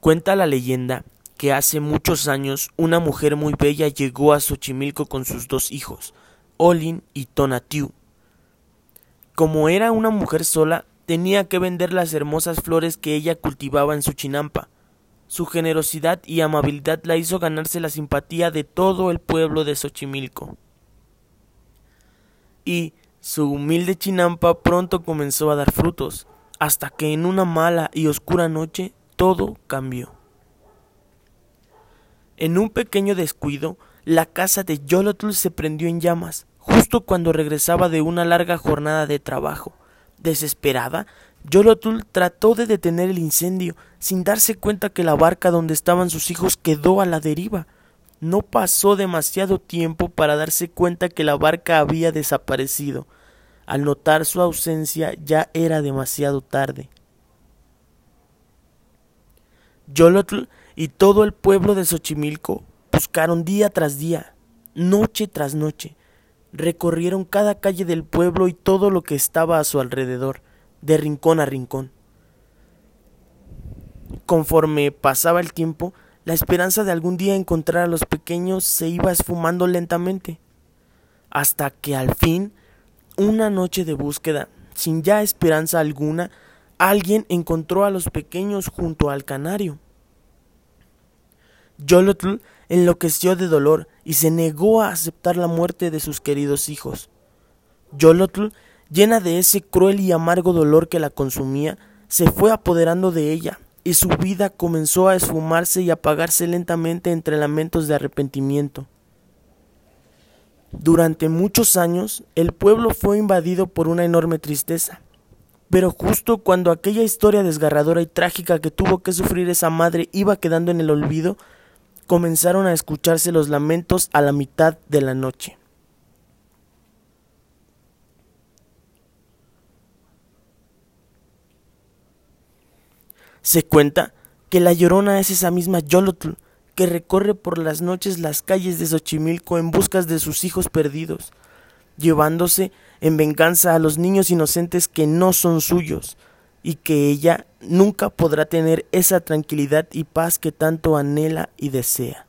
Cuenta la leyenda que hace muchos años una mujer muy bella llegó a Xochimilco con sus dos hijos, Olin y Tonatiu. Como era una mujer sola, tenía que vender las hermosas flores que ella cultivaba en su chinampa. Su generosidad y amabilidad la hizo ganarse la simpatía de todo el pueblo de Xochimilco. Y su humilde chinampa pronto comenzó a dar frutos, hasta que en una mala y oscura noche todo cambió. En un pequeño descuido, la casa de Yolotl se prendió en llamas, justo cuando regresaba de una larga jornada de trabajo. Desesperada, Yolotl trató de detener el incendio, sin darse cuenta que la barca donde estaban sus hijos quedó a la deriva. No pasó demasiado tiempo para darse cuenta que la barca había desaparecido. Al notar su ausencia ya era demasiado tarde. Yolotl y todo el pueblo de Xochimilco buscaron día tras día, noche tras noche. Recorrieron cada calle del pueblo y todo lo que estaba a su alrededor, de rincón a rincón. Conforme pasaba el tiempo, la esperanza de algún día encontrar a los pequeños se iba esfumando lentamente, hasta que al fin, una noche de búsqueda, sin ya esperanza alguna, alguien encontró a los pequeños junto al canario. Yolotl enloqueció de dolor y se negó a aceptar la muerte de sus queridos hijos. Yolotl, llena de ese cruel y amargo dolor que la consumía, se fue apoderando de ella, y su vida comenzó a esfumarse y apagarse lentamente entre lamentos de arrepentimiento. Durante muchos años el pueblo fue invadido por una enorme tristeza. Pero justo cuando aquella historia desgarradora y trágica que tuvo que sufrir esa madre iba quedando en el olvido, comenzaron a escucharse los lamentos a la mitad de la noche. Se cuenta que la llorona es esa misma Yolotl que recorre por las noches las calles de Xochimilco en busca de sus hijos perdidos, llevándose en venganza a los niños inocentes que no son suyos, y que ella nunca podrá tener esa tranquilidad y paz que tanto anhela y desea.